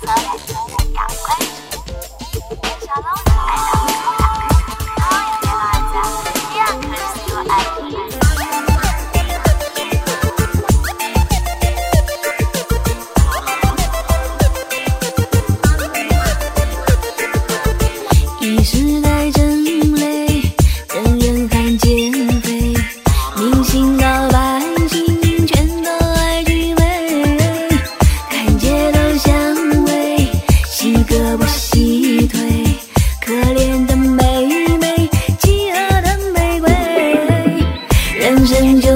和外婆的表白是不符合小龙女可怜的妹妹饥饿的玫瑰。人生就